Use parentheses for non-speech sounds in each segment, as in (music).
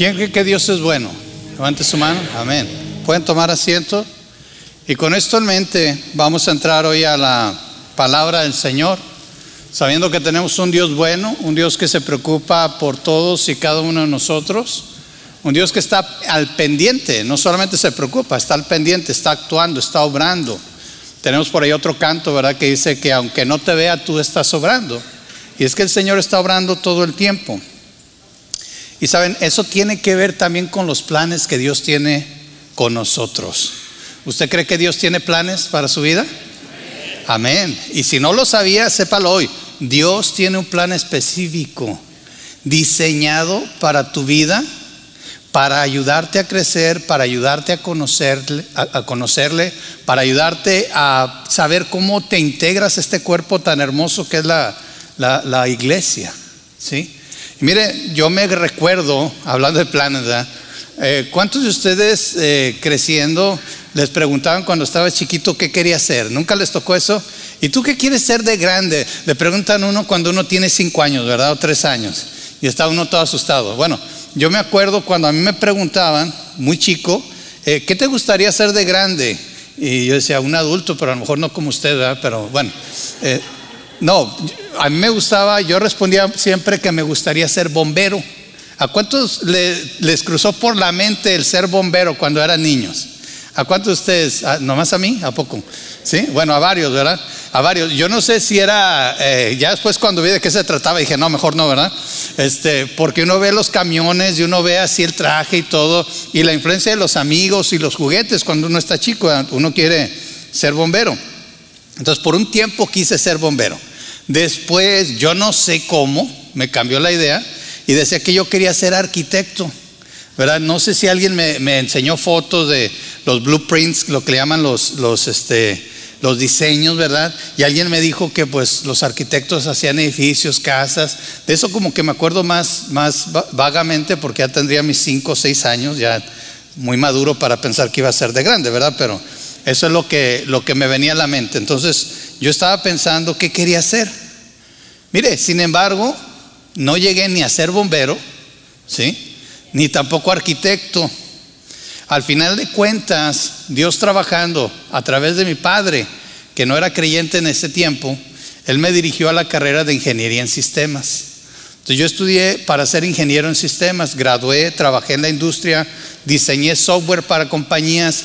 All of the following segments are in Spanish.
¿Quién cree que Dios es bueno? Levante su mano. Amén. Pueden tomar asiento. Y con esto en mente vamos a entrar hoy a la palabra del Señor, sabiendo que tenemos un Dios bueno, un Dios que se preocupa por todos y cada uno de nosotros, un Dios que está al pendiente, no solamente se preocupa, está al pendiente, está actuando, está obrando. Tenemos por ahí otro canto, ¿verdad? Que dice que aunque no te vea, tú estás obrando. Y es que el Señor está obrando todo el tiempo. Y saben, eso tiene que ver también con los planes que Dios tiene con nosotros. ¿Usted cree que Dios tiene planes para su vida? Amén. Y si no lo sabía, sépalo hoy. Dios tiene un plan específico diseñado para tu vida, para ayudarte a crecer, para ayudarte a conocerle, a, conocerle, para ayudarte a saber cómo te integras este cuerpo tan hermoso que es la, la, iglesia. ¿sí? Mire, yo me recuerdo, hablando de planes, eh, ¿cuántos de ustedes eh, creciendo les preguntaban cuando estaba chiquito qué quería ser? ¿Nunca les tocó eso? ¿Y tú qué quieres ser de grande? Le preguntan uno cuando uno tiene cinco años, ¿verdad? O tres años. Y está uno todo asustado. Bueno, yo me acuerdo cuando a mí me preguntaban, muy chico, eh, ¿qué te gustaría ser de grande? Y yo decía, un adulto, pero a lo mejor no como usted, ¿verdad? Pero bueno, no, a mí me gustaba, yo respondía siempre que me gustaría ser bombero. ¿A cuántos les cruzó por la mente el ser bombero cuando eran niños? ¿A cuántos de ustedes? ¿A, ¿Nomás a mí? ¿A poco? Sí, bueno, a varios, ¿verdad? A varios. Yo no sé si era, eh, ya después cuando vi de qué se trataba, dije, no, mejor no, ¿verdad? Este, porque uno ve los camiones y uno ve así el traje y todo, y la influencia de los amigos y los juguetes cuando uno está chico, uno quiere ser bombero. Entonces, por un tiempo quise ser bombero. Después, yo no sé cómo, me cambió la idea y decía que yo quería ser arquitecto. ¿verdad? No sé si alguien me, enseñó fotos de los blueprints, lo que le llaman los, los, este, los diseños, ¿verdad? Y alguien me dijo que pues los arquitectos hacían edificios, casas. De eso como que me acuerdo más, más vagamente porque ya tendría mis cinco o seis años, ya muy maduro para pensar que iba a ser de grande, ¿verdad? Pero eso es lo que, lo que me venía a la mente. Entonces yo estaba pensando qué quería hacer. Mire, sin embargo, no llegué ni a ser bombero, ¿sí? Ni tampoco arquitecto. Al final de cuentas, Dios trabajando a través de mi padre, que no era creyente en ese tiempo, él me dirigió a la carrera de ingeniería en sistemas. Entonces yo estudié para ser ingeniero en sistemas, gradué, trabajé en la industria, diseñé software para compañías,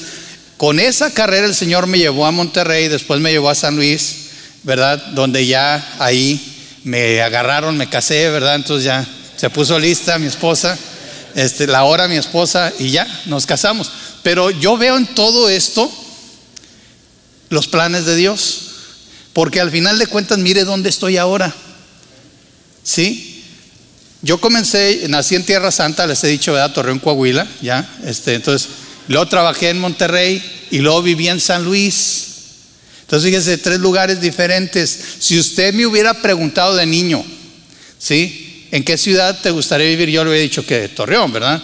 con esa carrera el Señor me llevó a Monterrey, después me llevó a San Luis, ¿verdad? Donde ya ahí me agarraron, me casé, ¿verdad? Entonces ya se puso lista mi esposa, este, la hora mi esposa y ya nos casamos. Pero yo veo en todo esto los planes de Dios, porque al final de cuentas mire dónde estoy ahora. ¿Sí? Yo comencé, nací en Tierra Santa, les he dicho, ¿verdad? Torreón, Coahuila, ya. Este, entonces Luego trabajé en Monterrey y luego viví en San Luis. Entonces fíjese, tres lugares diferentes. Si usted me hubiera preguntado de niño, ¿sí? ¿En qué ciudad te gustaría vivir? Yo le hubiera dicho que Torreón, ¿verdad?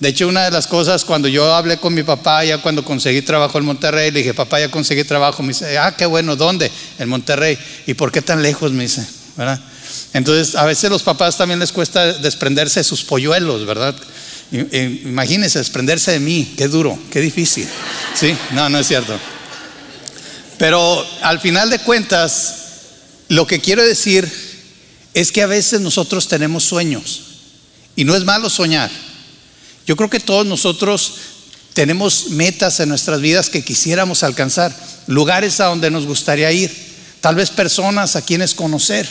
De hecho, una de las cosas, cuando yo hablé con mi papá, ya cuando conseguí trabajo en Monterrey, le dije, papá, ya conseguí trabajo. Me dice, ah, qué bueno, ¿dónde? En Monterrey. ¿Y por qué tan lejos? Me dice, ¿verdad? Entonces, a veces los papás también les cuesta desprenderse de sus polluelos, ¿verdad? Imagínense desprenderse de mí, qué duro, qué difícil. ¿Sí? No, no es cierto. Pero al final de cuentas, lo que quiero decir es que a veces nosotros tenemos sueños y no es malo soñar. Yo creo que todos nosotros tenemos metas en nuestras vidas que quisiéramos alcanzar, lugares a donde nos gustaría ir, tal vez personas a quienes conocer.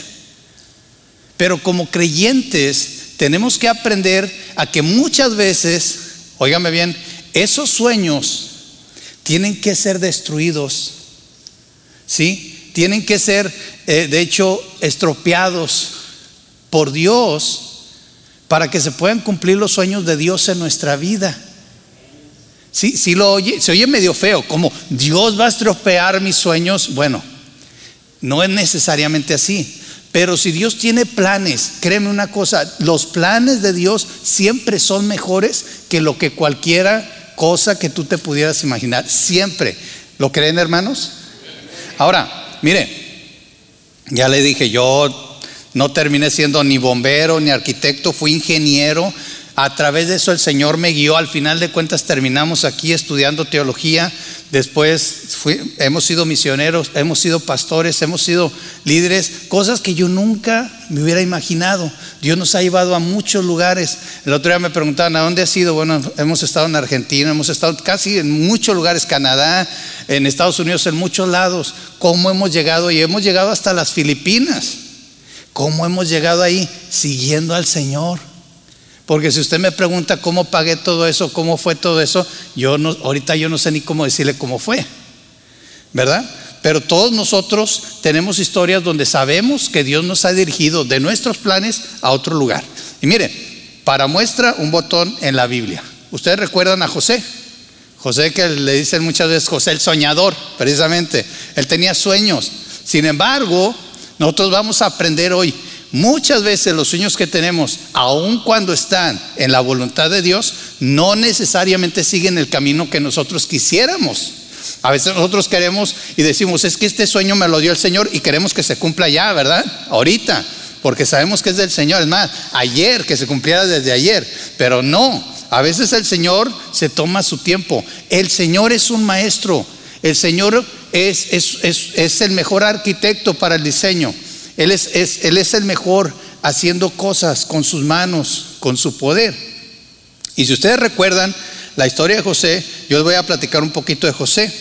Pero como creyentes tenemos que aprender a que muchas veces, óigame bien, esos sueños tienen que ser destruidos, ¿sí? Tienen que ser, eh, de hecho, estropeados por Dios para que se puedan cumplir los sueños de Dios en nuestra vida. Sí, sí lo oye, se oye medio feo, como Dios va a estropear mis sueños. Bueno, no es necesariamente así. Pero si Dios tiene planes, créeme una cosa, los planes de Dios siempre son mejores que lo que cualquiera cosa que tú te pudieras imaginar. Siempre. ¿Lo creen, hermanos? Ahora, mire, ya le dije, yo no terminé siendo ni bombero ni arquitecto, fui ingeniero. A través de eso el Señor me guió. Al final de cuentas terminamos aquí estudiando teología. Después hemos sido misioneros, hemos sido pastores, hemos sido líderes, cosas que yo nunca me hubiera imaginado. Dios nos ha llevado a muchos lugares. El otro día me preguntaban, ¿a dónde has sido? Bueno, hemos estado en Argentina, hemos estado casi en muchos lugares, Canadá, en Estados Unidos, en muchos lados. ¿Cómo hemos llegado? Y hemos llegado hasta las Filipinas. ¿Cómo hemos llegado ahí? Siguiendo al Señor. Porque si usted me pregunta cómo pagué todo eso, cómo fue todo eso, yo no, ahorita yo no sé ni cómo decirle cómo fue. ¿Verdad? Pero todos nosotros tenemos historias donde sabemos que Dios nos ha dirigido de nuestros planes a otro lugar. Y mire, para muestra un botón en la Biblia. Ustedes recuerdan a José. José que le dicen muchas veces José el soñador, precisamente. Él tenía sueños. Sin embargo, nosotros vamos a aprender hoy. Muchas veces los sueños que tenemos, aun cuando están en la voluntad de Dios, no necesariamente siguen el camino que nosotros quisiéramos. A veces nosotros queremos y decimos, es que este sueño me lo dio el Señor y queremos que se cumpla ya, ¿verdad? Ahorita, porque sabemos que es del Señor. Es más, ayer, que se cumpliera desde ayer, pero no. A veces el Señor se toma su tiempo. El Señor es un maestro. El Señor es, es, el mejor arquitecto para el diseño. Él es, el mejor haciendo cosas con sus manos, con su poder. Y si ustedes recuerdan la historia de José, yo les voy a platicar un poquito de José.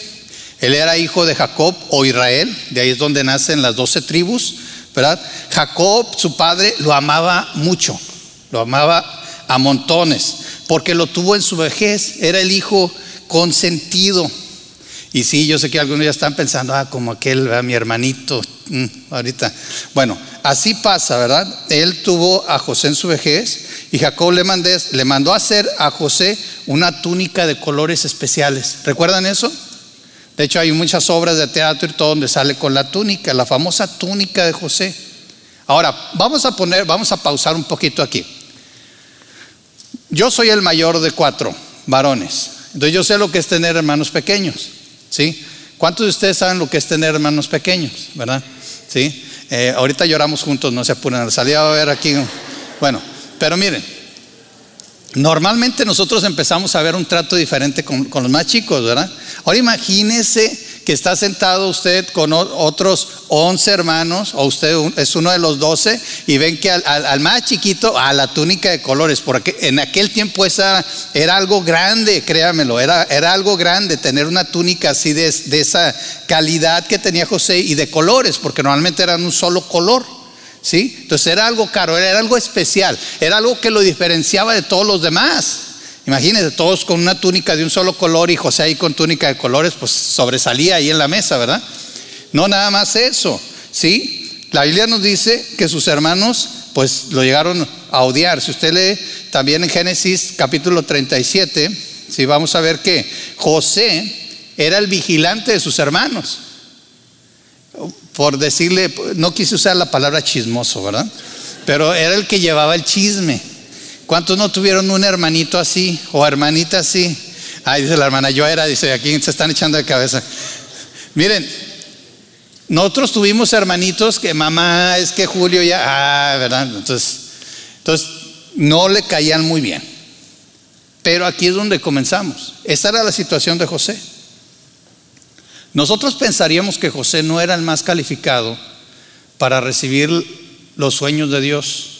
Él era hijo de Jacob o Israel, de ahí es donde nacen las doce tribus, ¿verdad? Jacob, su padre, lo amaba mucho, lo amaba a montones, porque lo tuvo en su vejez, era el hijo consentido. Y sí, yo sé que algunos ya están pensando, ah, como aquel, mi hermanito, mm, ahorita. Bueno, así pasa, ¿verdad? Él tuvo a José en su vejez y Jacob le, le mandó a hacer a José una túnica de colores especiales. ¿Recuerdan eso? De hecho, hay muchas obras de teatro y todo donde sale con la túnica, la famosa túnica de José. Ahora, vamos a poner, vamos a pausar un poquito aquí. Yo soy el mayor de cuatro varones. Entonces yo sé lo que es tener hermanos pequeños. ¿Sí? ¿Cuántos de ustedes saben lo que es tener hermanos pequeños? ¿Verdad? ¿Sí? Eh, ahorita lloramos juntos, no se apuren. Salía a ver aquí. Bueno, pero miren, normalmente nosotros empezamos a ver un trato diferente con, con los más chicos, ¿verdad? Ahora imagínese está sentado usted con otros 11 hermanos, o usted es uno de los 12, y ven que al, más chiquito, a la túnica de colores, porque en aquel tiempo esa era algo grande, créamelo, era, era algo grande tener una túnica así de, de esa calidad que tenía José y de colores, porque normalmente eran un solo color. ¿Sí? Entonces era algo caro, era algo especial, era algo que lo diferenciaba de todos los demás. Imagínense, todos con una túnica de un solo color y José ahí con túnica de colores, pues sobresalía ahí en la mesa, ¿verdad? No nada más eso, ¿sí? La Biblia nos dice que sus hermanos pues lo llegaron a odiar. Si usted lee también en Génesis capítulo 37, si vamos a ver que José era el vigilante de sus hermanos. Por decirle, no quise usar la palabra chismoso, ¿verdad? Pero era el que llevaba el chisme. ¿Cuántos no tuvieron un hermanito así o hermanita así? Ay, dice la hermana, yo era, dice, aquí se están echando de cabeza. Miren, nosotros tuvimos hermanitos que mamá, es que Julio ya, ah, ¿verdad? Entonces, entonces no le caían muy bien. Pero aquí es donde comenzamos. Esta era la situación de José. Nosotros pensaríamos que José no era el más calificado para recibir los sueños de Dios.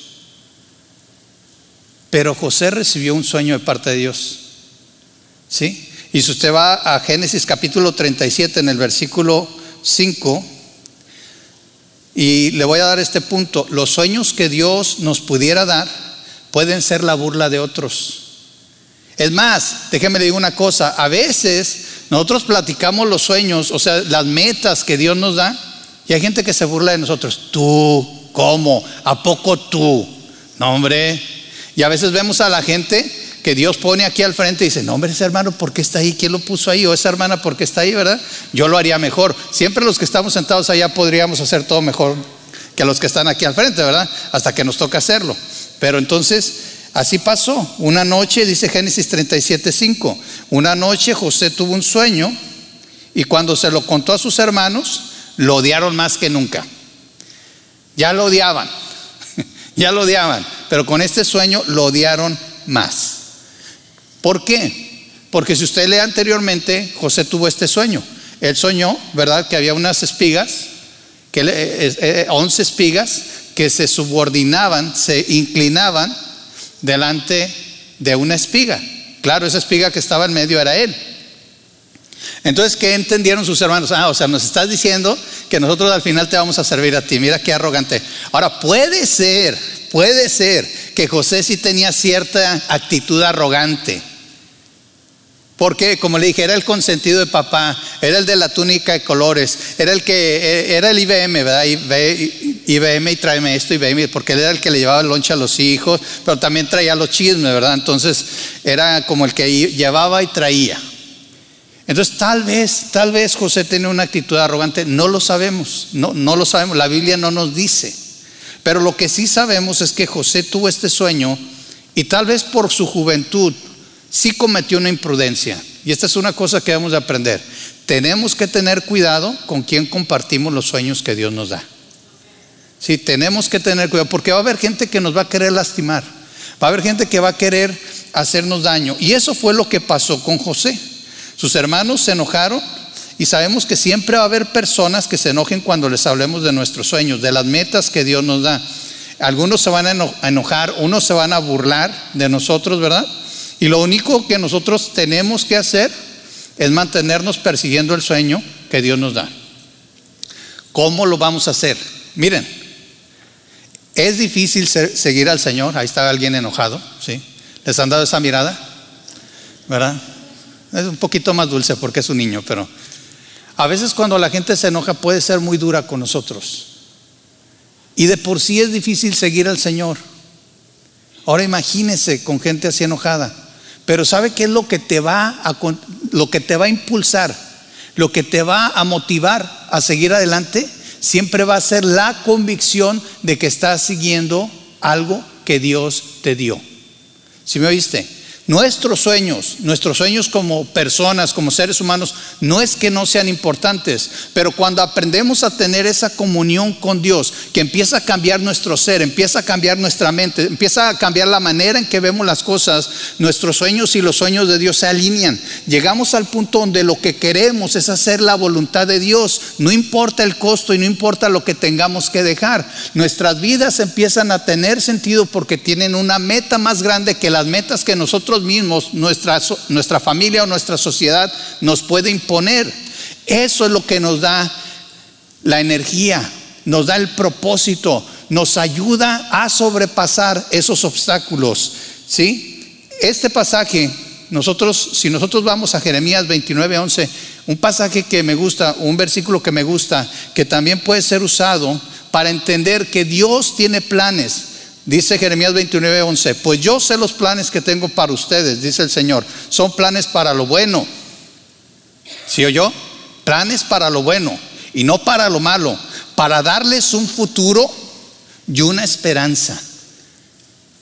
Pero José recibió un sueño de parte de Dios. ¿Sí? Y si usted va a Génesis capítulo 37 en el versículo 5, y le voy a dar este punto, los sueños que Dios nos pudiera dar pueden ser la burla de otros. Es más, déjeme decir una cosa, a veces nosotros platicamos los sueños, o sea, las metas que Dios nos da, y hay gente que se burla de nosotros. Tú, ¿cómo? ¿A poco tú? No, hombre, y a veces vemos a la gente que Dios pone aquí al frente y dice, no, hombre, ese hermano, ¿por qué está ahí? ¿Quién lo puso ahí? O esa hermana, ¿por qué está ahí? ¿Verdad? Yo lo haría mejor. Siempre los que estamos sentados allá podríamos hacer todo mejor que los que están aquí al frente, ¿verdad? Hasta que nos toca hacerlo. Pero entonces, así pasó. Una noche, dice Génesis 37, 5, una noche José tuvo un sueño y cuando se lo contó a sus hermanos, lo odiaron más que nunca. Ya lo odiaban, (laughs) ya lo odiaban pero con este sueño lo odiaron más. ¿Por qué? Porque si usted lee anteriormente, José tuvo este sueño. Él soñó, ¿verdad? Que había unas espigas, que, 11 eh, eh, espigas que se subordinaban, se inclinaban delante de una espiga. Claro, esa espiga que estaba en medio era él. Entonces, ¿qué entendieron sus hermanos? Ah, o sea, nos estás diciendo que nosotros al final te vamos a servir a ti. Mira qué arrogante. Ahora, puede ser, puede ser que José sí tenía cierta actitud arrogante. Porque, como le dije, era el consentido de papá, era el de la túnica de colores, era el que, eh, era el IBM, ¿verdad? IBM y tráeme esto, IBM, porque él era el que le llevaba el lonche a los hijos, pero también traía los chismes, ¿verdad? Entonces, era como el que llevaba y traía. Entonces, tal vez, tal vez José tenía una actitud arrogante, no lo sabemos, no, no lo sabemos, la Biblia no nos dice. Pero lo que sí sabemos es que José tuvo este sueño y tal vez por su juventud sí cometió una imprudencia. Y esta es una cosa que debemos de aprender. Tenemos que tener cuidado con quién compartimos los sueños que Dios nos da. Sí, tenemos que tener cuidado porque va a haber gente que nos va a querer lastimar. Va a haber gente que va a querer hacernos daño. Y eso fue lo que pasó con José. Sus hermanos se enojaron y sabemos que siempre va a haber personas que se enojen cuando les hablemos de nuestros sueños, de las metas que Dios nos da. Algunos se van a enojar, unos se van a burlar de nosotros, ¿verdad? Y lo único que nosotros tenemos que hacer es mantenernos persiguiendo el sueño que Dios nos da. ¿Cómo lo vamos a hacer? Miren, es difícil seguir al Señor. Ahí está alguien enojado, ¿sí? ¿Les han dado esa mirada? ¿Verdad? Es un poquito más dulce porque es un niño, pero a veces cuando la gente se enoja puede ser muy dura con nosotros. Y de por sí es difícil seguir al Señor. Ahora imagínese con gente así enojada. Pero ¿sabe qué es lo que te va a lo que te va a impulsar? Lo que te va a motivar a seguir adelante siempre va a ser la convicción de que estás siguiendo algo que Dios te dio. ¿Sí me oíste? Nuestros sueños, nuestros sueños como personas, como seres humanos, no es que no sean importantes, pero cuando aprendemos a tener esa comunión con Dios, que empieza a cambiar nuestro ser, empieza a cambiar nuestra mente, empieza a cambiar la manera en que vemos las cosas, nuestros sueños y los sueños de Dios se alinean. Llegamos al punto donde lo que queremos es hacer la voluntad de Dios, no importa el costo y no importa lo que tengamos que dejar. Nuestras vidas empiezan a tener sentido porque tienen una meta más grande que las metas que nosotros mismos, nuestra, nuestra familia o nuestra sociedad nos puede imponer. Eso es lo que nos da la energía, nos da el propósito, nos ayuda a sobrepasar esos obstáculos. ¿Sí? Este pasaje, nosotros, si nosotros vamos a Jeremías 29, 11, un pasaje que me gusta, un versículo que me gusta, que también puede ser usado para entender que Dios tiene planes Dice Jeremías 29, 11, pues yo sé los planes que tengo para ustedes, dice el Señor, son planes para lo bueno. ¿Sí o yo? Planes para lo bueno y no para lo malo, para darles un futuro y una esperanza.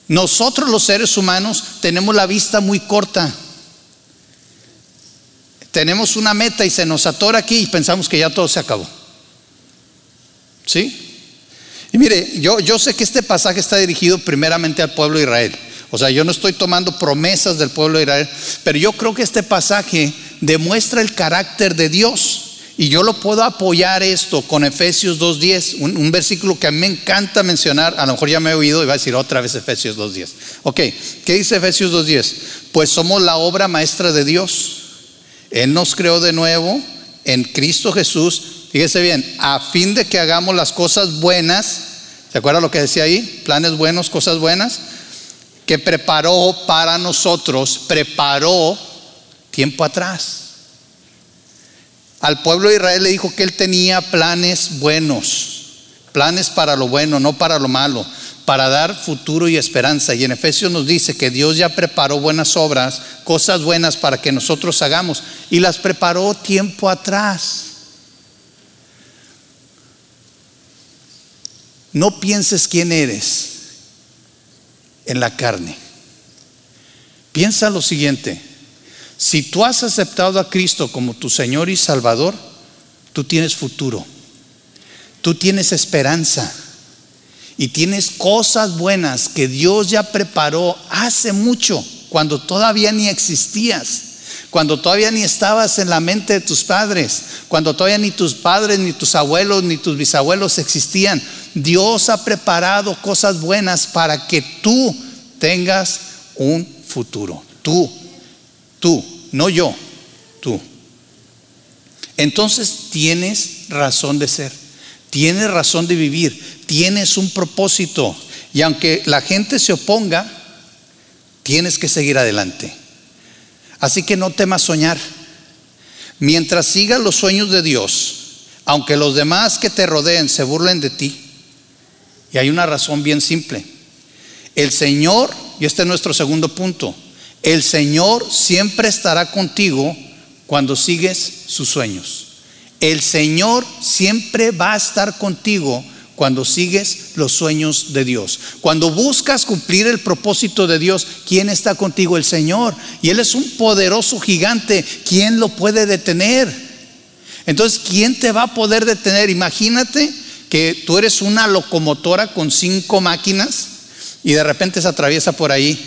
Nosotros los seres humanos tenemos la vista muy corta. Tenemos una meta y se nos atora aquí y pensamos que ya todo se acabó. ¿Sí? Y mire, yo, yo sé que este pasaje está dirigido primeramente al pueblo de Israel. O sea, yo no estoy tomando promesas del pueblo de Israel, pero yo creo que este pasaje demuestra el carácter de Dios. Y yo lo puedo apoyar esto con Efesios 2.10, un, un, versículo que a mí me encanta mencionar, a lo mejor ya me he oído y va a decir otra vez Efesios 2.10. Ok, ¿qué dice Efesios 2.10? Pues somos la obra maestra de Dios. Él nos creó de nuevo en Cristo Jesús Fíjese bien, a fin de que hagamos las cosas buenas, ¿se acuerda lo que decía ahí? Planes buenos, cosas buenas, que preparó para nosotros, preparó tiempo atrás. Al pueblo de Israel le dijo que él tenía planes buenos, planes para lo bueno, no para lo malo, para dar futuro y esperanza. Y en Efesios nos dice que Dios ya preparó buenas obras, cosas buenas para que nosotros hagamos, y las preparó tiempo atrás. No pienses quién eres en la carne. Piensa lo siguiente, si tú has aceptado a Cristo como tu Señor y Salvador, tú tienes futuro, tú tienes esperanza. y tienes cosas buenas que Dios ya preparó hace mucho, cuando todavía ni existías, cuando todavía ni estabas en la mente de tus padres, cuando todavía ni tus padres, ni tus abuelos, ni tus bisabuelos existían. Dios ha preparado cosas buenas para que tú tengas un futuro. Tú, tú, no yo, tú. Entonces tienes razón de ser, tienes razón de vivir, tienes un propósito y aunque la gente se oponga, tienes que seguir adelante. Así que no temas soñar. Mientras sigas los sueños de Dios, aunque los demás que te rodeen se burlen de ti, y hay una razón bien simple. El Señor, y este es nuestro segundo punto, el Señor siempre estará contigo cuando sigues sus sueños. El Señor siempre va a estar contigo cuando sigues los sueños de Dios. Cuando buscas cumplir el propósito de Dios, ¿quién está contigo? El Señor. Y Él es un poderoso gigante. ¿Quién lo puede detener? Entonces, ¿quién te va a poder detener? Imagínate que tú eres una locomotora con cinco máquinas y de repente se atraviesa por ahí,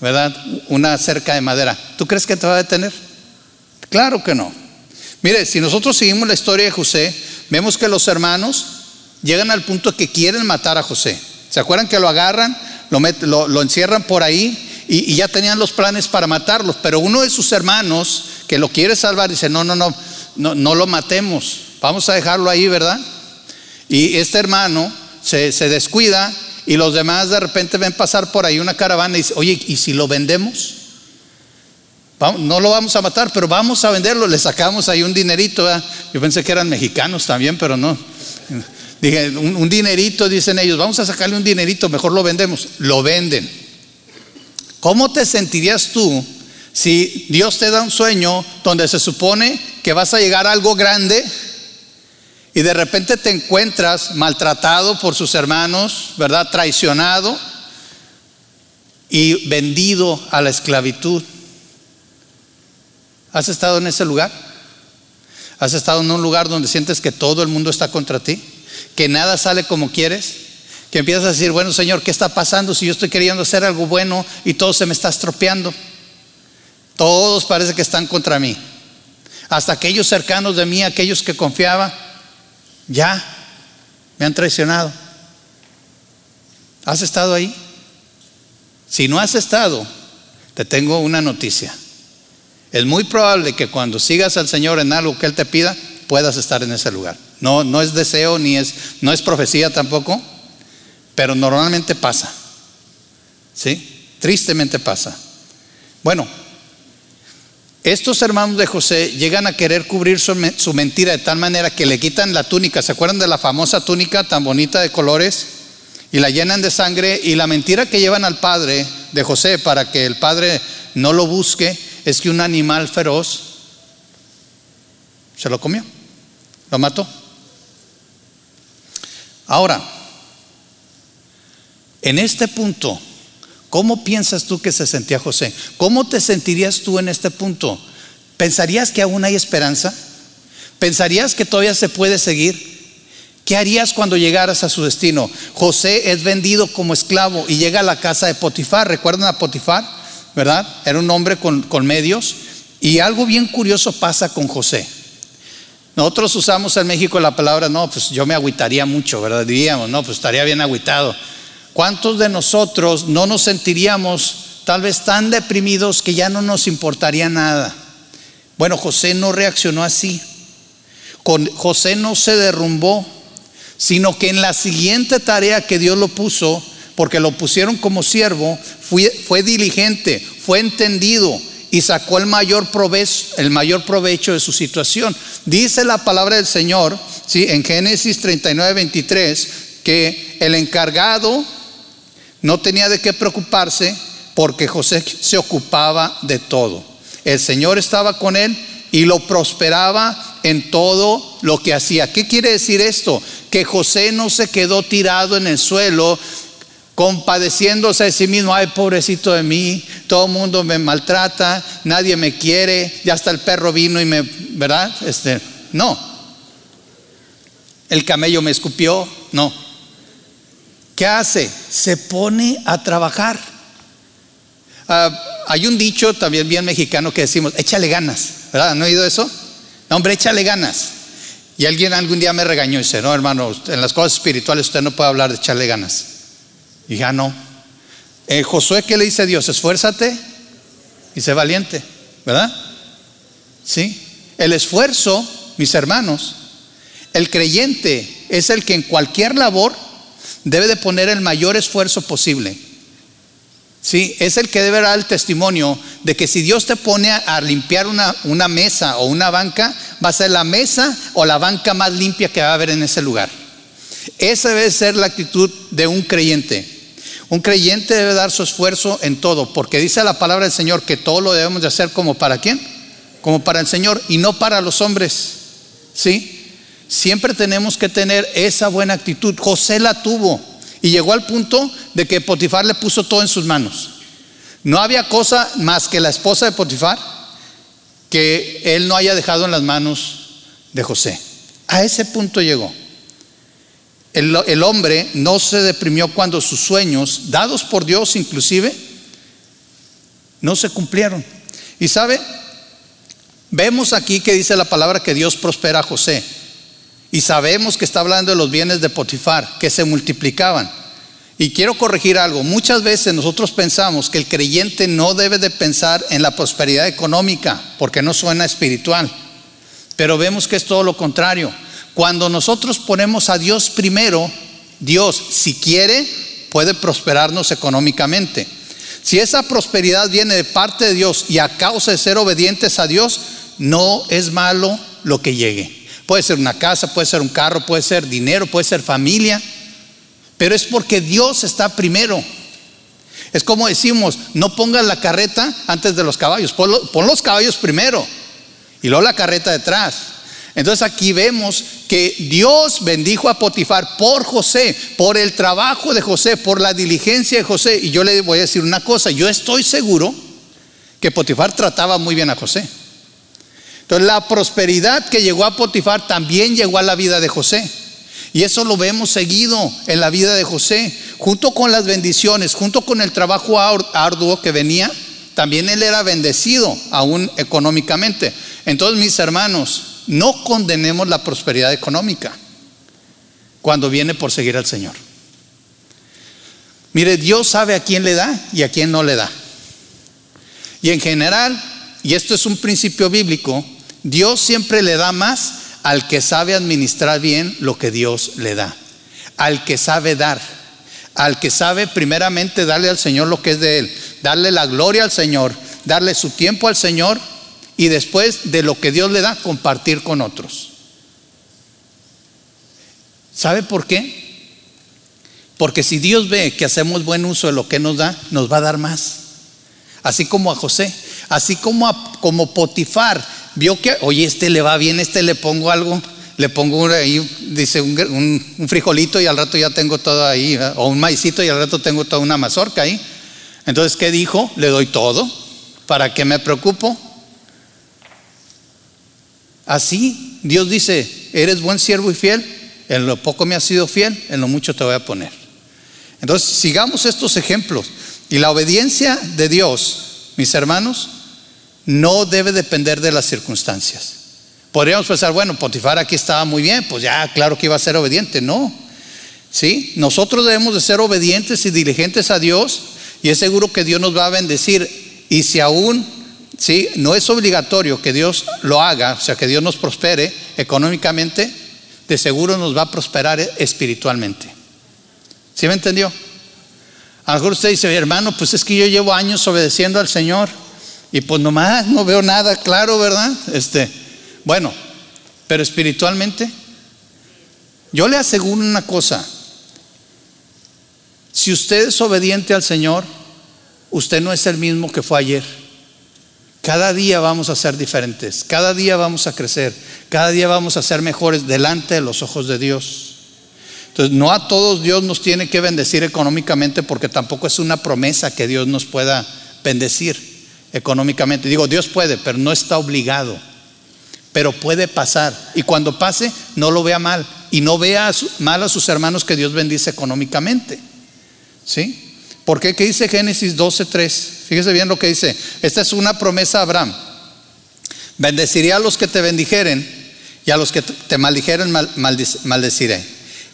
¿verdad? Una cerca de madera. ¿Tú crees que te va a detener? Claro que no. Mire, si nosotros seguimos la historia de José, vemos que los hermanos llegan al punto que quieren matar a José. ¿Se acuerdan que lo agarran, lo, encierran por ahí y, ya tenían los planes para matarlos? Pero uno de sus hermanos que lo quiere salvar dice, no, no, no, no, no lo matemos, vamos a dejarlo ahí, ¿verdad? Y este hermano se, descuida y los demás de repente ven pasar por ahí una caravana y dice, oye, ¿y si lo vendemos? No lo vamos a matar, pero vamos a venderlo. Le sacamos ahí un dinerito. Yo pensé que eran mexicanos también, pero no. Dije, un, dinerito, dicen ellos, vamos a sacarle un dinerito, mejor lo vendemos. Lo venden. ¿Cómo te sentirías tú si Dios te da un sueño donde se supone que vas a llegar a algo grande y de repente te encuentras maltratado por sus hermanos, ¿verdad? Traicionado y vendido a la esclavitud. ¿Has estado en ese lugar? ¿Has estado en un lugar donde sientes que todo el mundo está contra ti? que nada sale como quieres, que empiezas a decir, bueno Señor, ¿qué está pasando si yo estoy queriendo hacer algo bueno y todo se me está estropeando? Todos parece que están contra mí. Hasta aquellos cercanos de mí, aquellos que confiaba, ya me han traicionado. ¿Has estado ahí? Si no has estado, te tengo una noticia. Es muy probable que cuando sigas al Señor en algo que Él te pida, puedas estar en ese lugar. No, no es deseo ni es, no es profecía tampoco, pero normalmente pasa. ¿Sí? Tristemente pasa. Bueno, estos hermanos de José llegan a querer cubrir su, mentira de tal manera que le quitan la túnica. ¿Se acuerdan de la famosa túnica tan bonita de colores? Y la llenan de sangre. Y la mentira que llevan al padre de José para que el padre no lo busque es que un animal feroz se lo comió, lo mató. Ahora, en este punto, ¿cómo piensas tú que se sentía José? ¿Cómo te sentirías tú en este punto? ¿Pensarías que aún hay esperanza? ¿Pensarías que todavía se puede seguir? ¿Qué harías cuando llegaras a su destino? José es vendido como esclavo y llega a la casa de Potifar. ¿Recuerdan a Potifar? ¿Verdad? Era un hombre con, con medios. Y algo bien curioso pasa con José. Nosotros usamos en México la palabra, no, pues yo me agüitaría mucho, ¿verdad? Diríamos, no, pues estaría bien agüitado. ¿Cuántos de nosotros no nos sentiríamos tal vez tan deprimidos que ya no nos importaría nada? Bueno, José no reaccionó así. Con José no se derrumbó, sino que en la siguiente tarea que Dios lo puso, porque lo pusieron como siervo, fue, diligente, fue entendido, y sacó el mayor provecho, el mayor provecho de su situación. Dice la palabra del Señor, ¿sí? en Génesis 39, 23, que el encargado no tenía de qué preocuparse porque José se ocupaba de todo. El Señor estaba con él y lo prosperaba en todo lo que hacía. ¿Qué quiere decir esto? Que José no se quedó tirado en el suelo compadeciéndose de sí mismo, ay pobrecito de mí, todo el mundo me maltrata, nadie me quiere, ya hasta el perro vino y me, ¿verdad? Este, no. El camello me escupió, no. ¿Qué hace? Se pone a trabajar. Ah, hay un dicho también bien mexicano que decimos, échale ganas, ¿verdad? ¿No he oído eso? No, hombre, échale ganas. Y alguien algún día me regañó y dice, no, hermano, en las cosas espirituales usted no puede hablar de echarle ganas. Y ya no. Eh, Josué, ¿qué le dice a Dios? Esfuérzate y sé valiente, ¿verdad? Sí. El esfuerzo, mis hermanos, el creyente es el que en cualquier labor debe de poner el mayor esfuerzo posible. Sí, es el que debe dar el testimonio de que si Dios te pone a limpiar una, una, mesa o una banca, va a ser la mesa o la banca más limpia que va a haber en ese lugar. Esa debe ser la actitud de un creyente. Un creyente debe dar su esfuerzo en todo, porque dice la palabra del Señor que todo lo debemos de hacer como para quién? Como para el Señor y no para los hombres. ¿Sí? Siempre tenemos que tener esa buena actitud. José la tuvo y llegó al punto de que Potifar le puso todo en sus manos. No había cosa más que la esposa de Potifar que él no haya dejado en las manos de José. A ese punto llegó. El, el, hombre no se deprimió cuando sus sueños, dados por Dios inclusive, no se cumplieron. Y sabe, vemos aquí que dice la palabra que Dios prospera a José. Y sabemos que está hablando de los bienes de Potifar, que se multiplicaban. Y quiero corregir algo. Muchas veces nosotros pensamos que el creyente no debe de pensar en la prosperidad económica, porque no suena espiritual. Pero vemos que es todo lo contrario. Cuando nosotros ponemos a Dios primero, Dios, si quiere, puede prosperarnos económicamente. Si esa prosperidad viene de parte de Dios y a causa de ser obedientes a Dios, no es malo lo que llegue. Puede ser una casa, puede ser un carro, puede ser dinero, puede ser familia. Pero es porque Dios está primero. Es como decimos, no pongas la carreta antes de los caballos, pon, los caballos primero y luego la carreta detrás. Entonces aquí vemos que Dios bendijo a Potifar por José, por el trabajo de José, por la diligencia de José. Y yo le voy a decir una cosa, yo estoy seguro que Potifar trataba muy bien a José. Entonces la prosperidad que llegó a Potifar también llegó a la vida de José. Y eso lo vemos seguido en la vida de José. Junto con las bendiciones, junto con el trabajo arduo que venía, también él era bendecido aún económicamente. Entonces, mis hermanos, no condenemos la prosperidad económica cuando viene por seguir al Señor. Mire, Dios sabe a quién le da y a quién no le da. Y en general, y esto es un principio bíblico, Dios siempre le da más al que sabe administrar bien lo que Dios le da, al que sabe dar, al que sabe primeramente darle al Señor lo que es de Él, darle la gloria al Señor, darle su tiempo al Señor y después de lo que Dios le da, compartir con otros. ¿Sabe por qué? Porque si Dios ve que hacemos buen uso de lo que nos da, nos va a dar más. Así como a José, así como a como Potifar vio que, oye, este le va bien, este le pongo algo, le pongo ahí, dice, un, frijolito y al rato ya tengo todo ahí, o un maicito y al rato tengo toda una mazorca ahí. Entonces, ¿qué dijo? Le doy todo. ¿Para qué me preocupo? Así, Dios dice, eres buen siervo y fiel, en lo poco me has sido fiel, en lo mucho te voy a poner. Entonces, sigamos estos ejemplos. Y la obediencia de Dios, mis hermanos, no debe depender de las circunstancias. Podríamos pensar, bueno, Potifar aquí estaba muy bien, pues ya, claro que iba a ser obediente. No. ¿Sí? Nosotros debemos de ser obedientes y diligentes a Dios y es seguro que Dios nos va a bendecir. Y si aún, ¿sí? No es obligatorio que Dios lo haga, o sea, que Dios nos prospere económicamente, de seguro nos va a prosperar espiritualmente. ¿Sí me entendió? A lo mejor usted dice, hermano, pues es que yo llevo años obedeciendo al Señor. Y pues nomás no veo nada claro, ¿verdad? Este, bueno, pero espiritualmente, yo le aseguro una cosa. Si usted es obediente al Señor, usted no es el mismo que fue ayer. Cada día vamos a ser diferentes, cada día vamos a crecer, cada día vamos a ser mejores delante de los ojos de Dios. Entonces, no a todos Dios nos tiene que bendecir económicamente porque tampoco es una promesa que Dios nos pueda bendecir económicamente. Digo, Dios puede, pero no está obligado. Pero puede pasar. Y cuando pase, no lo vea mal. Y no vea mal a sus hermanos que Dios bendice económicamente. ¿Sí? ¿Por qué? ¿Qué dice Génesis 12.3? Fíjese bien lo que dice. Esta es una promesa a Abraham. Bendeciré a los que te bendijeren y a los que te maldijeren maldeciré.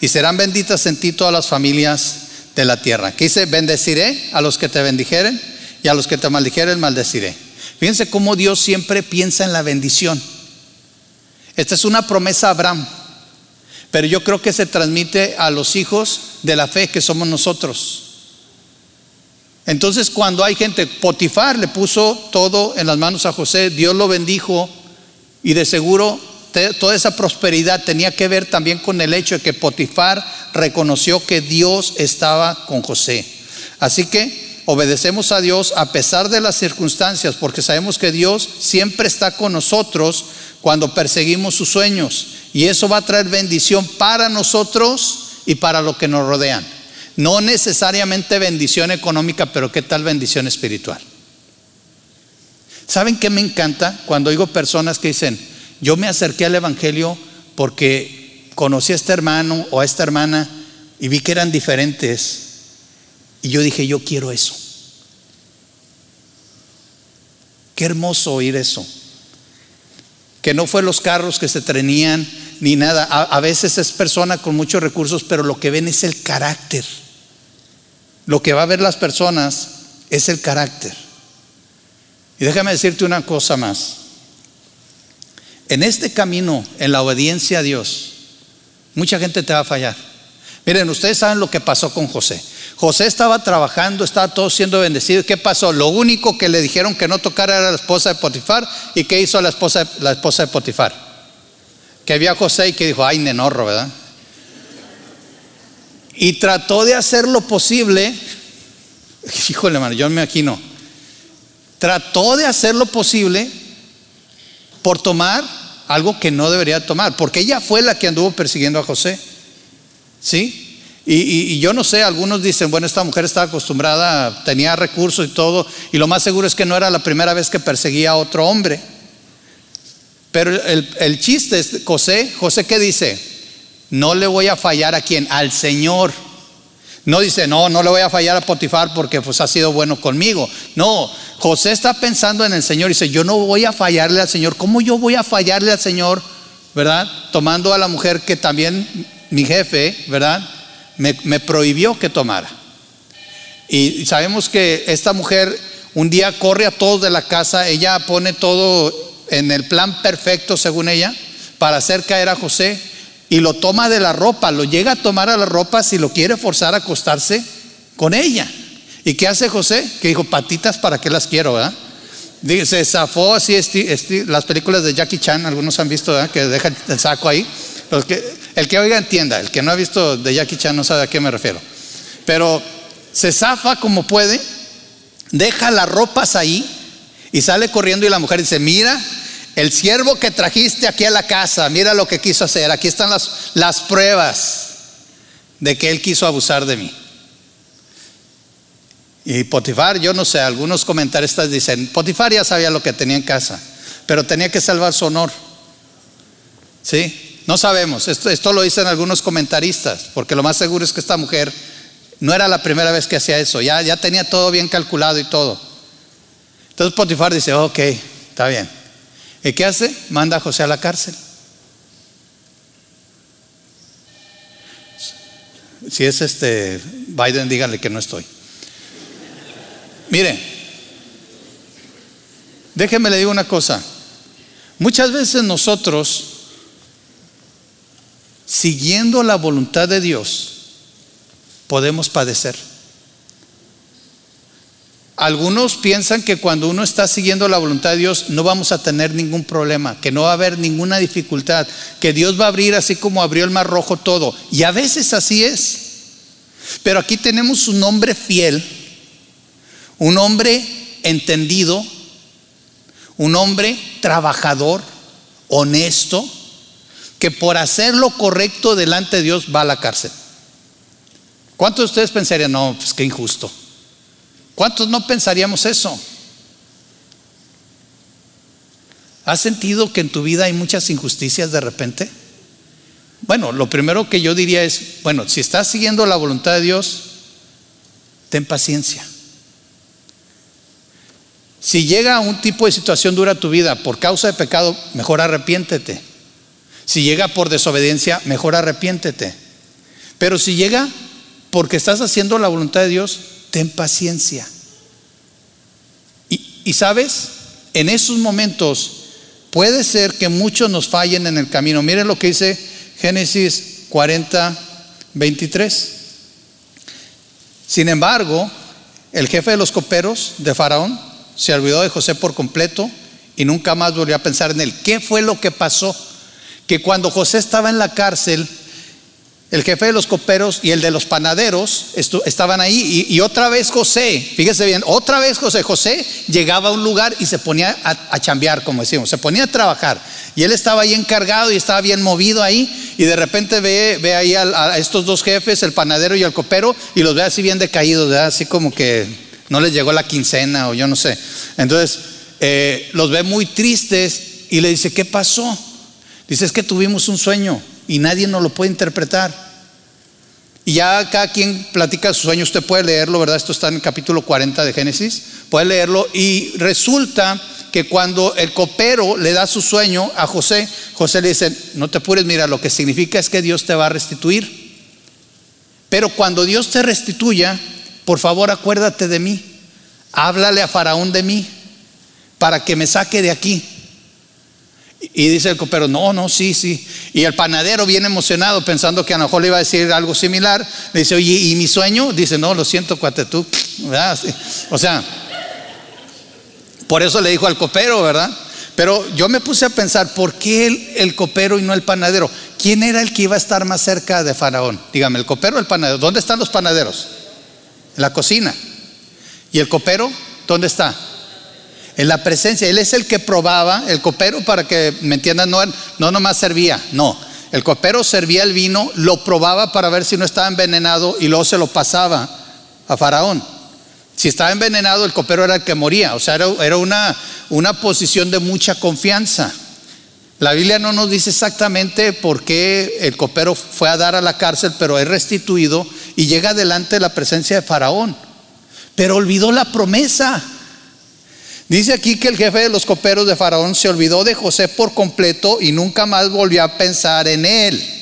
Y serán benditas en ti todas las familias de la tierra. ¿Qué dice? Bendeciré a los que te bendijeren y a los que te maldijeren maldeciré. Fíjense cómo Dios siempre piensa en la bendición. Esta es una promesa a Abraham, pero yo creo que se transmite a los hijos de la fe que somos nosotros. Entonces cuando hay gente, Potifar le puso todo en las manos a José, Dios lo bendijo y de seguro toda esa prosperidad tenía que ver también con el hecho de que Potifar reconoció que Dios estaba con José. Así que obedecemos a Dios a pesar de las circunstancias, porque sabemos que Dios siempre está con nosotros cuando perseguimos sus sueños. Y eso va a traer bendición para nosotros y para lo que nos rodean. No necesariamente bendición económica, pero ¿qué tal bendición espiritual? ¿Saben qué me encanta cuando oigo personas que dicen, yo me acerqué al Evangelio porque conocí a este hermano o a esta hermana y vi que eran diferentes y yo dije, yo quiero eso. Qué hermoso oír eso. Que no fue los carros que se trenían ni nada. A, a veces es persona con muchos recursos, pero lo que ven es el carácter. Lo que va a ver las personas es el carácter. Y déjame decirte una cosa más. En este camino, en la obediencia a Dios, mucha gente te va a fallar. Miren, ustedes saben lo que pasó con José. José estaba trabajando, estaba todo siendo bendecido. ¿Qué pasó? Lo único que le dijeron que no tocara era la esposa de Potifar. ¿Y qué hizo la esposa, la esposa de Potifar? Que vio a José y que dijo, ay, nenorro, ¿verdad? Y trató de hacer lo posible. (laughs) Híjole, hermano, yo me aquí no. Trató de hacer lo posible por tomar algo que no debería tomar, porque ella fue la que anduvo persiguiendo a José. ¿Sí? Y, yo no sé, algunos dicen, bueno, esta mujer estaba acostumbrada, tenía recursos y todo, y lo más seguro es que no era la primera vez que perseguía a otro hombre. Pero el, el chiste es, José, José, ¿qué dice? No le voy a fallar a quién, al Señor. No dice, no, no le voy a fallar a Potifar porque pues ha sido bueno conmigo. No, José está pensando en el Señor y dice, yo no voy a fallarle al Señor. ¿Cómo yo voy a fallarle al Señor? ¿Verdad? Tomando a la mujer que también mi jefe, ¿verdad? Me, prohibió que tomara. Y sabemos que esta mujer un día corre a todos de la casa, ella pone todo en el plan perfecto según ella para hacer caer a José y lo toma de la ropa, lo llega a tomar a la ropa si lo quiere forzar a acostarse con ella. ¿Y qué hace José? Que dijo, patitas, ¿para qué las quiero? ¿verdad? Se zafó así, las películas de Jackie Chan, algunos han visto, ¿verdad? que deja el saco ahí. que, el que oiga entienda, el que no ha visto de Jackie Chan no sabe a qué me refiero. Pero se zafa como puede, deja las ropas ahí y sale corriendo y la mujer dice, mira, el siervo que trajiste aquí a la casa, mira lo que quiso hacer. Aquí están las, las pruebas de que él quiso abusar de mí. Y Potifar, yo no sé, algunos comentaristas dicen, Potifar ya sabía lo que tenía en casa, pero tenía que salvar su honor. ¿Sí? No sabemos, esto, esto lo dicen algunos comentaristas, porque lo más seguro es que esta mujer no era la primera vez que hacía eso, ya, ya tenía todo bien calculado y todo. Entonces Potifar dice, ok, está bien. ¿Y qué hace? Manda a José a la cárcel. Si es este Biden, díganle que no estoy. Mire, déjeme le digo una cosa. Muchas veces nosotros, siguiendo la voluntad de Dios, podemos padecer. Algunos piensan que cuando uno está siguiendo la voluntad de Dios no vamos a tener ningún problema, que no va a haber ninguna dificultad, que Dios va a abrir así como abrió el mar rojo todo. Y a veces así es. Pero aquí tenemos un hombre fiel, un hombre entendido, un hombre trabajador, honesto, que por hacer lo correcto delante de Dios va a la cárcel. ¿Cuántos de ustedes pensarían, no, pues qué injusto? ¿Cuántos no pensaríamos eso? ¿Has sentido que en tu vida hay muchas injusticias de repente? Bueno, lo primero que yo diría es, bueno, si estás siguiendo la voluntad de Dios, ten paciencia. Si llega un tipo de situación dura tu vida por causa de pecado, mejor arrepiéntete. Si llega por desobediencia, mejor arrepiéntete. Pero si llega porque estás haciendo la voluntad de Dios, ten paciencia. Y, y sabes, en esos momentos puede ser que muchos nos fallen en el camino. Miren lo que dice Génesis 40, 23. Sin embargo, el jefe de los coperos de Faraón se olvidó de José por completo y nunca más volvió a pensar en él. ¿Qué fue lo que pasó? Que cuando José estaba en la cárcel, el jefe de los coperos y el de los panaderos estaban ahí y, otra vez José, fíjese bien, otra vez José, José llegaba a un lugar y se ponía a, chambear, como decimos, se ponía a trabajar y él estaba ahí encargado y estaba bien movido ahí y de repente ve, ve ahí a, estos dos jefes, el panadero y el copero y los ve así bien decaídos, así como que no les llegó la quincena o yo no sé. Entonces eh, los ve muy tristes y le dice, ¿qué pasó? Dice, es que tuvimos un sueño y nadie nos lo puede interpretar. Y ya cada quien platica su sueño, usted puede leerlo, ¿verdad? Esto está en el capítulo 40 de Génesis, puede leerlo y resulta que cuando el copero le da su sueño a José, José le dice, no te apures, mira, lo que significa es que Dios te va a restituir. Pero cuando Dios te restituya, por favor acuérdate de mí, háblale a Faraón de mí, para que me saque de aquí. Y dice el copero, no, no, sí, sí. Y el panadero bien emocionado, pensando que a lo mejor le iba a decir algo similar, le dice, oye, ¿y mi sueño? Dice, no, lo siento, cuate, tú. O sea, por eso le dijo al copero, ¿verdad? Pero yo me puse a pensar, ¿por qué el, el, copero y no el panadero? ¿Quién era el que iba a estar más cerca de Faraón? Dígame, ¿el copero o el panadero? ¿Dónde están los panaderos? En la cocina. ¿Y el copero? ¿Dónde está? En la presencia. Él es el que probaba, el copero, para que me entiendan, no, no nomás servía, no. El copero servía el vino, lo probaba para ver si no estaba envenenado y luego se lo pasaba a Faraón. Si estaba envenenado, el copero era el que moría. O sea, era, una, una posición de mucha confianza. La Biblia no nos dice exactamente por qué el copero fue a dar a la cárcel, pero es restituido y llega delante de la presencia de Faraón. Pero olvidó la promesa. Dice aquí que el jefe de los coperos de Faraón se olvidó de José por completo y nunca más volvió a pensar en él.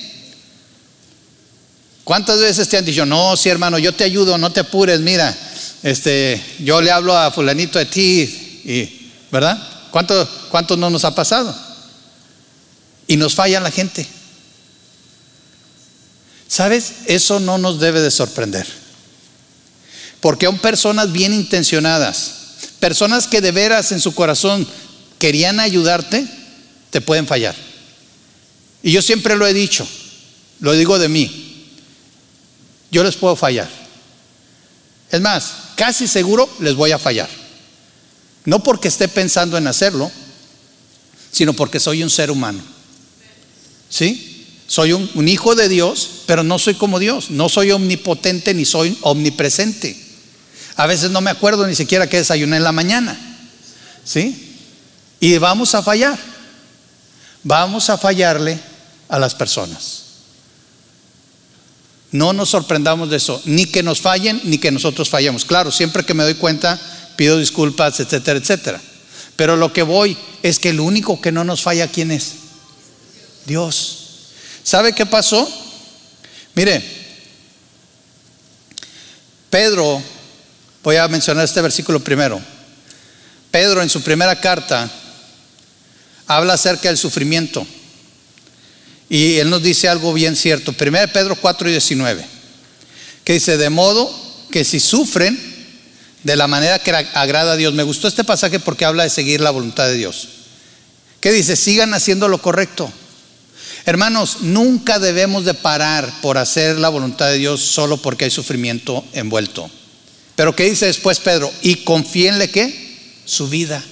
¿Cuántas veces te han dicho, no, sí hermano, yo te ayudo, no te apures, mira, este, yo le hablo a fulanito de ti, y, ¿verdad? ¿Cuánto, ¿Cuánto no nos ha pasado? Y nos falla la gente. ¿Sabes? Eso no nos debe de sorprender. Porque aún personas bien intencionadas, personas que de veras en su corazón querían ayudarte, te pueden fallar. Y yo siempre lo he dicho, lo digo de mí, yo les puedo fallar. Es más, casi seguro les voy a fallar. No porque esté pensando en hacerlo, sino porque soy un ser humano. ¿Sí? Soy un, hijo de Dios, pero no soy como Dios. No soy omnipotente ni soy omnipresente. A veces no me acuerdo ni siquiera que desayuné en la mañana. ¿Sí? Y vamos a fallar. Vamos a fallarle a las personas. No nos sorprendamos de eso, ni que nos fallen, ni que nosotros fallemos. Claro, siempre que me doy cuenta, pido disculpas, etcétera, etcétera. Pero lo que voy es que el único que no nos falla, ¿quién es? Dios. ¿Sabe qué pasó? Mire, Pedro Voy a mencionar este versículo primero. Pedro en su primera carta habla acerca del sufrimiento. Y él nos dice algo bien cierto. 1 Pedro 4 y 19. Que dice, de modo que si sufren de la manera que agrada a Dios. Me gustó este pasaje porque habla de seguir la voluntad de Dios. Que dice, sigan haciendo lo correcto. Hermanos, nunca debemos de parar por hacer la voluntad de Dios solo porque hay sufrimiento envuelto. Pero ¿qué dice después Pedro? Y confíenle qué? Su vida.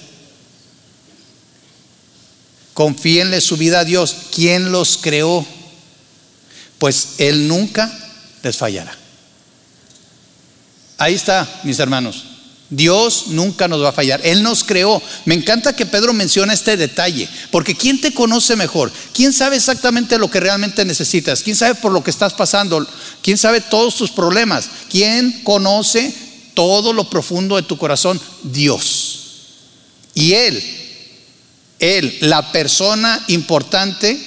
Confíenle su vida a Dios. ¿Quién los creó? Pues Él nunca les fallará. Ahí está, mis hermanos. Dios nunca nos va a fallar. Él nos creó. Me encanta que Pedro mencione este detalle, porque ¿quién te conoce mejor? ¿Quién sabe exactamente lo que realmente necesitas? ¿Quién sabe por lo que estás pasando? ¿Quién sabe todos tus problemas? ¿Quién conoce todo lo profundo de tu corazón, Dios. Y Él, Él, la persona importante,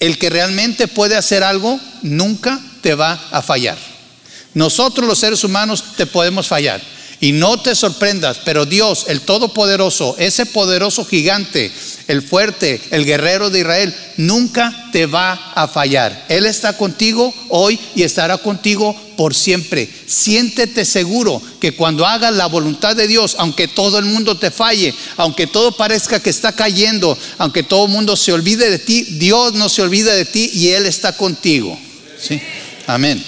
el que realmente puede hacer algo, nunca te va a fallar. Nosotros los seres humanos te podemos fallar. Y no te sorprendas, pero Dios, el Todopoderoso, ese poderoso gigante, el fuerte, el guerrero de Israel, nunca te va a fallar. Él está contigo hoy y estará contigo por siempre. Siéntete seguro que cuando hagas la voluntad de Dios, aunque todo el mundo te falle, aunque todo parezca que está cayendo, aunque todo el mundo se olvide de ti, Dios no se olvida de ti y Él está contigo. ¿Sí? Amén.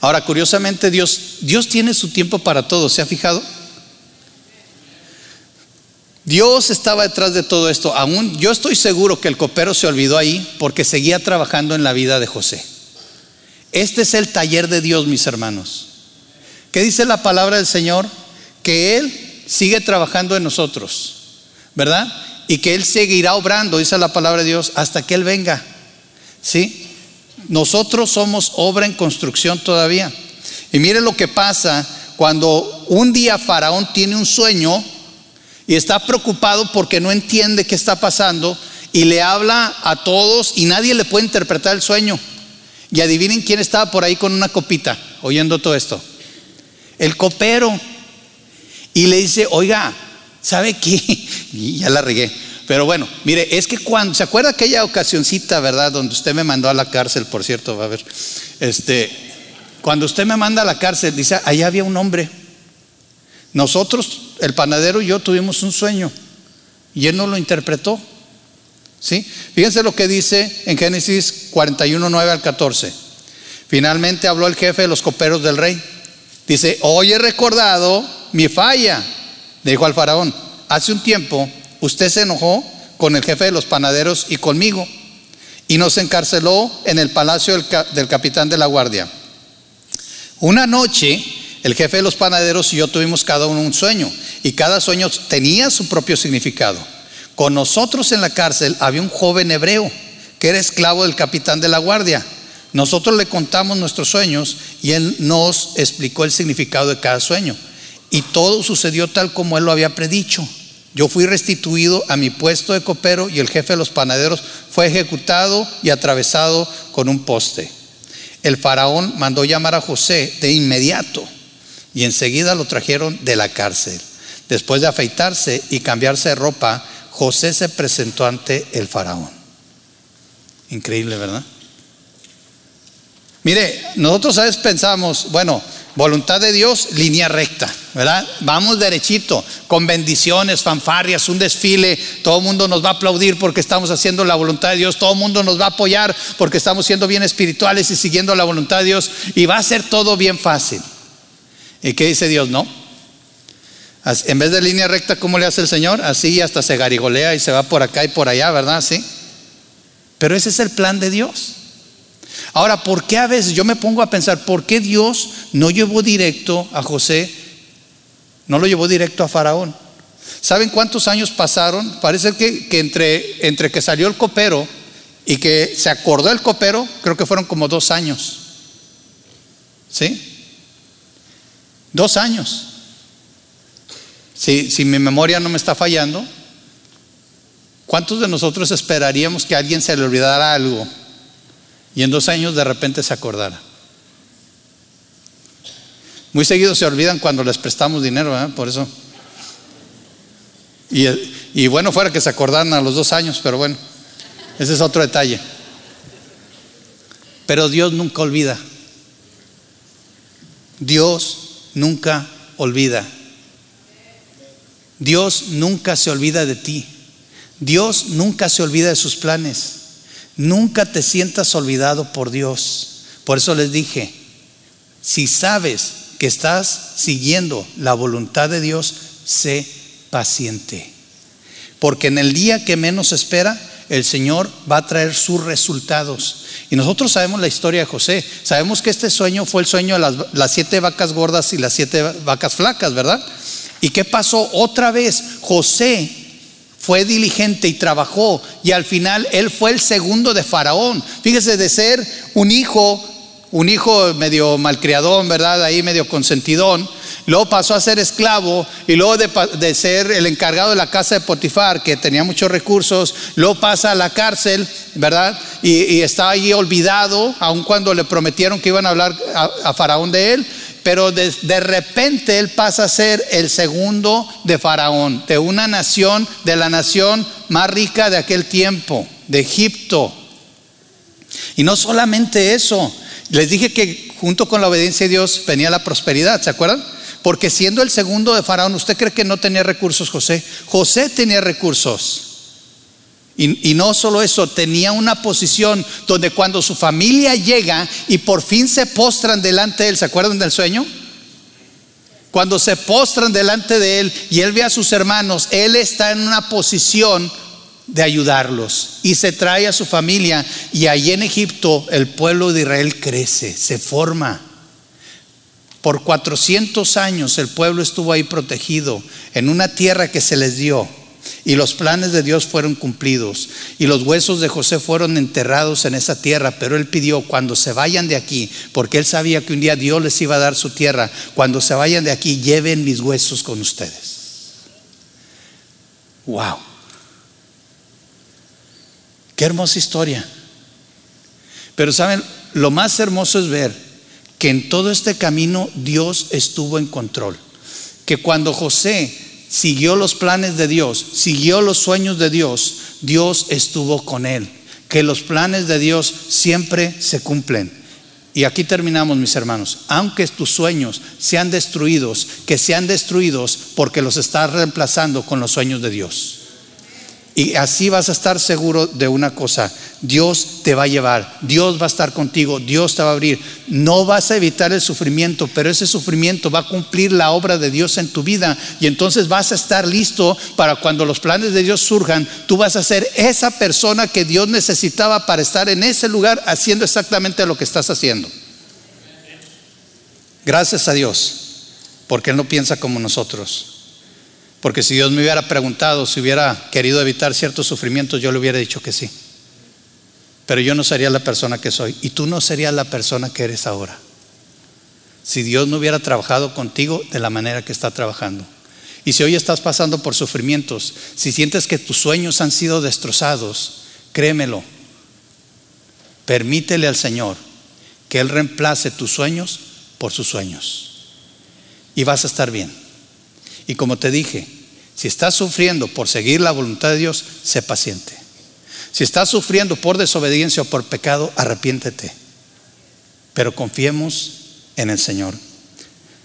Ahora, curiosamente, Dios, Dios tiene su tiempo para todo, ¿se ha fijado? Dios estaba detrás de todo esto. Aún yo estoy seguro que el copero se olvidó ahí porque seguía trabajando en la vida de José. Este es el taller de Dios, mis hermanos. ¿Qué dice la palabra del Señor? Que Él sigue trabajando en nosotros, ¿verdad? Y que Él seguirá obrando, dice la palabra de Dios, hasta que Él venga. ¿Sí? Nosotros somos obra en construcción todavía. Y mire lo que pasa cuando un día Faraón tiene un sueño y está preocupado porque no entiende qué está pasando y le habla a todos y nadie le puede interpretar el sueño. Y adivinen quién estaba por ahí con una copita oyendo todo esto. El copero. Y le dice, oiga, ¿sabe qué? (laughs) Y ya la regué. Pero bueno, mire, es que cuando, ¿se acuerda aquella ocasióncita, verdad? Donde usted me mandó a la cárcel, por cierto, va a ver. Este, cuando usted me manda a la cárcel, dice, allá había un hombre. Nosotros, el panadero y yo tuvimos un sueño y él no lo interpretó. ¿Sí? Fíjense lo que dice en Génesis 41, 9 al 14. Finalmente habló el jefe de los coperos del rey. Dice, hoy he recordado mi falla, dijo al faraón. Hace un tiempo usted se enojó con el jefe de los panaderos y conmigo y nos encarceló en el palacio del, capitán de la guardia. Una noche el jefe de los panaderos y yo tuvimos cada uno un sueño y cada sueño tenía su propio significado. Con nosotros en la cárcel había un joven hebreo que era esclavo del capitán de la guardia. Nosotros le contamos nuestros sueños y él nos explicó el significado de cada sueño. Y todo sucedió tal como él lo había predicho. Yo fui restituido a mi puesto de copero y el jefe de los panaderos fue ejecutado y atravesado con un poste. El faraón mandó llamar a José de inmediato y enseguida lo trajeron de la cárcel. Después de afeitarse y cambiarse de ropa, José se presentó ante el faraón. Increíble, ¿verdad? Mire, nosotros a veces pensamos, bueno, voluntad de Dios, línea recta, ¿verdad? Vamos derechito, con bendiciones, fanfarrias, un desfile, todo el mundo nos va a aplaudir porque estamos haciendo la voluntad de Dios, todo el mundo nos va a apoyar porque estamos siendo bien espirituales y siguiendo la voluntad de Dios y va a ser todo bien fácil. ¿Y qué dice Dios? No. En vez de línea recta, ¿cómo le hace el Señor? Así hasta se garigolea y se va por acá y por allá, ¿verdad? Sí. Pero ese es el plan de Dios. Ahora, ¿por qué a veces yo me pongo a pensar, ¿por qué Dios no llevó directo a José? No lo llevó directo a Faraón. ¿Saben cuántos años pasaron? Parece que, entre, que salió el copero y que se acordó el copero, creo que fueron como dos años. ¿Sí? Dos años. Si, si mi memoria no me está fallando, ¿cuántos de nosotros esperaríamos que alguien se le olvidara algo? Y en dos años de repente se acordara. Muy seguido se olvidan cuando les prestamos dinero, ¿eh? por eso. Y, y, bueno, fuera que se acordaran a los dos años, pero bueno, ese es otro detalle. Pero Dios nunca olvida. Dios nunca olvida. Dios nunca se olvida de ti. Dios nunca se olvida de sus planes. Nunca te sientas olvidado por Dios. Por eso les dije, si sabes que estás siguiendo la voluntad de Dios, sé paciente. Porque en el día que menos espera, el Señor va a traer sus resultados. Y nosotros sabemos la historia de José. Sabemos que este sueño fue el sueño de las, siete vacas gordas y las siete vacas flacas, ¿verdad? ¿Y qué pasó? Otra vez, José fue diligente y trabajó y al final él fue el segundo de Faraón. Fíjese de ser un hijo, un hijo medio malcriadón, ¿verdad? Ahí medio consentidón. Luego pasó a ser esclavo y luego de, ser el encargado de la casa de Potifar, que tenía muchos recursos, luego pasa a la cárcel, ¿verdad? Y, está ahí olvidado, aun cuando le prometieron que iban a hablar a Faraón de él pero de, repente él pasa a ser el segundo de Faraón, de una nación, de la nación más rica de aquel tiempo, de Egipto. Y no solamente eso, les dije que junto con la obediencia de Dios venía la prosperidad, ¿se acuerdan? Porque siendo el segundo de Faraón, ¿usted cree que no tenía recursos José? José tenía recursos. Y, no solo eso, tenía una posición donde cuando su familia llega y por fin se postran delante de él, ¿se acuerdan del sueño? Cuando se postran delante de él y él ve a sus hermanos, él está en una posición de ayudarlos y se trae a su familia y allí en Egipto el pueblo de Israel crece, se forma. Por 400 años el pueblo estuvo ahí protegido en una tierra que se les dio. Y los planes de Dios fueron cumplidos. Y los huesos de José fueron enterrados en esa tierra. Pero él pidió, cuando se vayan de aquí, porque él sabía que un día Dios les iba a dar su tierra, cuando se vayan de aquí, lleven mis huesos con ustedes. Wow. Qué hermosa historia. Pero saben, lo más hermoso es ver que en todo este camino Dios estuvo en control. Que cuando José siguió los planes de Dios, siguió los sueños de Dios, Dios estuvo con él. Que los planes de Dios siempre se cumplen. Y aquí terminamos, mis hermanos. Aunque tus sueños sean destruidos, que sean destruidos porque los estás reemplazando con los sueños de Dios. Y así vas a estar seguro de una cosa, Dios te va a llevar, Dios va a estar contigo, Dios te va a abrir. No vas a evitar el sufrimiento, pero ese sufrimiento va a cumplir la obra de Dios en tu vida y entonces vas a estar listo para cuando los planes de Dios surjan, tú vas a ser esa persona que Dios necesitaba para estar en ese lugar haciendo exactamente lo que estás haciendo. Gracias a Dios, porque Él no piensa como nosotros. Porque si Dios me hubiera preguntado si hubiera querido evitar ciertos sufrimientos, yo le hubiera dicho que sí. Pero yo no sería la persona que soy y tú no serías la persona que eres ahora. Si Dios no hubiera trabajado contigo de la manera que está trabajando. Y si hoy estás pasando por sufrimientos, si sientes que tus sueños han sido destrozados, créemelo, permítele al Señor que Él reemplace tus sueños por sus sueños. Y vas a estar bien. Y como te dije, si estás sufriendo por seguir la voluntad de Dios, sé paciente. Si estás sufriendo por desobediencia o por pecado, arrepiéntete. Pero confiemos en el Señor.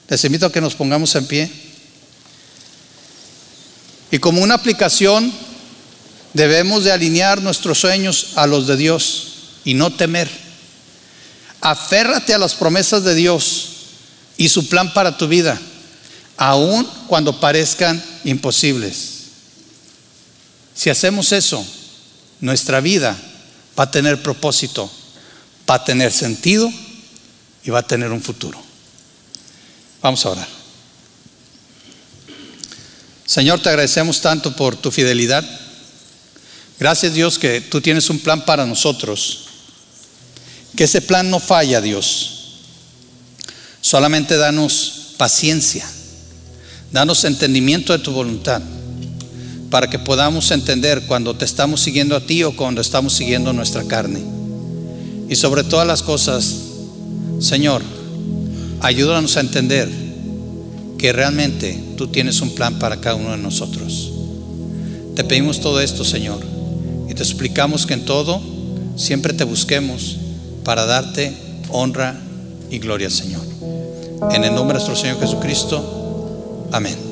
Les invito a que nos pongamos en pie. Y como una aplicación, debemos de alinear nuestros sueños a los de Dios y no temer. Aférrate a las promesas de Dios y su plan para tu vida aun cuando parezcan imposibles. Si hacemos eso, nuestra vida va a tener propósito, va a tener sentido y va a tener un futuro. Vamos a orar. Señor, te agradecemos tanto por tu fidelidad. Gracias Dios que tú tienes un plan para nosotros. Que ese plan no falla, Dios. Solamente danos paciencia Danos entendimiento de tu voluntad para que podamos entender cuando te estamos siguiendo a ti o cuando estamos siguiendo nuestra carne. Y sobre todas las cosas, Señor, ayúdanos a entender que realmente tú tienes un plan para cada uno de nosotros. Te pedimos todo esto, Señor, y te explicamos que en todo siempre te busquemos para darte honra y gloria, Señor. En el nombre de nuestro Señor Jesucristo. Amén.